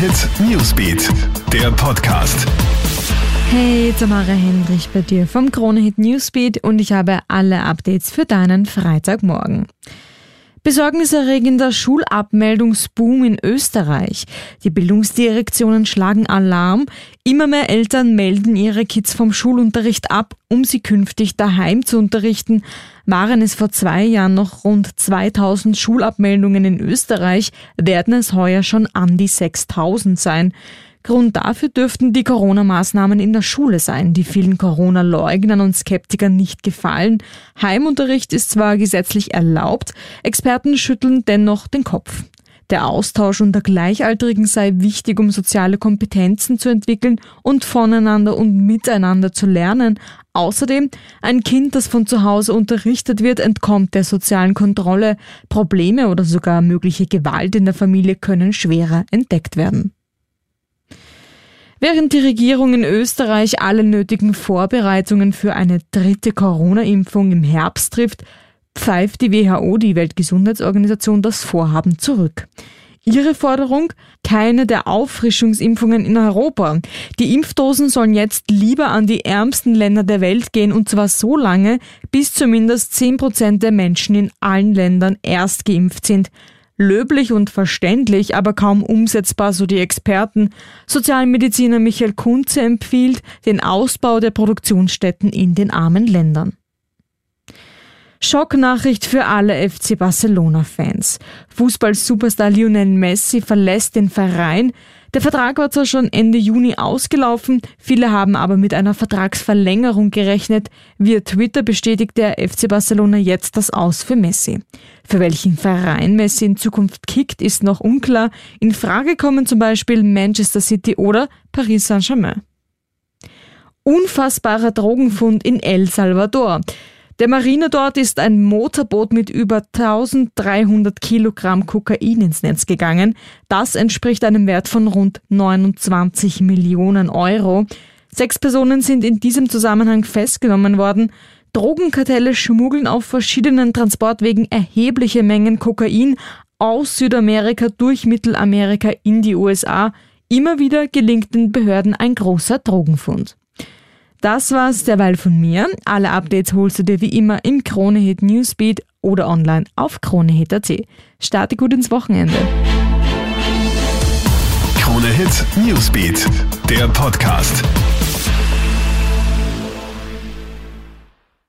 Hit Newsbeat, der Podcast. Hey, Tamara Hendrich bei dir vom Krone Hit Newsbeat und ich habe alle Updates für deinen Freitagmorgen. Besorgniserregender Schulabmeldungsboom in Österreich. Die Bildungsdirektionen schlagen Alarm. Immer mehr Eltern melden ihre Kids vom Schulunterricht ab, um sie künftig daheim zu unterrichten. Waren es vor zwei Jahren noch rund 2000 Schulabmeldungen in Österreich, werden es heuer schon an die 6000 sein. Grund dafür dürften die Corona-Maßnahmen in der Schule sein, die vielen Corona-Leugnern und Skeptikern nicht gefallen. Heimunterricht ist zwar gesetzlich erlaubt, Experten schütteln dennoch den Kopf. Der Austausch unter Gleichaltrigen sei wichtig, um soziale Kompetenzen zu entwickeln und voneinander und miteinander zu lernen. Außerdem, ein Kind, das von zu Hause unterrichtet wird, entkommt der sozialen Kontrolle. Probleme oder sogar mögliche Gewalt in der Familie können schwerer entdeckt werden. Während die Regierung in Österreich alle nötigen Vorbereitungen für eine dritte Corona-Impfung im Herbst trifft, pfeift die WHO, die Weltgesundheitsorganisation, das Vorhaben zurück. Ihre Forderung? Keine der Auffrischungsimpfungen in Europa. Die Impfdosen sollen jetzt lieber an die ärmsten Länder der Welt gehen und zwar so lange, bis zumindest 10 Prozent der Menschen in allen Ländern erst geimpft sind. Löblich und verständlich, aber kaum umsetzbar, so die Experten. Sozialmediziner Michael Kunze empfiehlt den Ausbau der Produktionsstätten in den armen Ländern. Schocknachricht für alle FC Barcelona-Fans. Fußball-Superstar Lionel Messi verlässt den Verein. Der Vertrag war zwar schon Ende Juni ausgelaufen, viele haben aber mit einer Vertragsverlängerung gerechnet. Via Twitter bestätigt der FC Barcelona jetzt das Aus für Messi. Für welchen Verein Messi in Zukunft kickt, ist noch unklar. In Frage kommen zum Beispiel Manchester City oder Paris Saint-Germain. Unfassbarer Drogenfund in El Salvador. Der Marine dort ist ein Motorboot mit über 1300 Kilogramm Kokain ins Netz gegangen. Das entspricht einem Wert von rund 29 Millionen Euro. Sechs Personen sind in diesem Zusammenhang festgenommen worden. Drogenkartelle schmuggeln auf verschiedenen Transportwegen erhebliche Mengen Kokain aus Südamerika durch Mittelamerika in die USA. Immer wieder gelingt den Behörden ein großer Drogenfund. Das war's derweil von mir. Alle Updates holst du dir wie immer im Kronehit Newsbeat oder online auf kronehit.at. Starte gut ins Wochenende. Kronehit Newsbeat, der Podcast.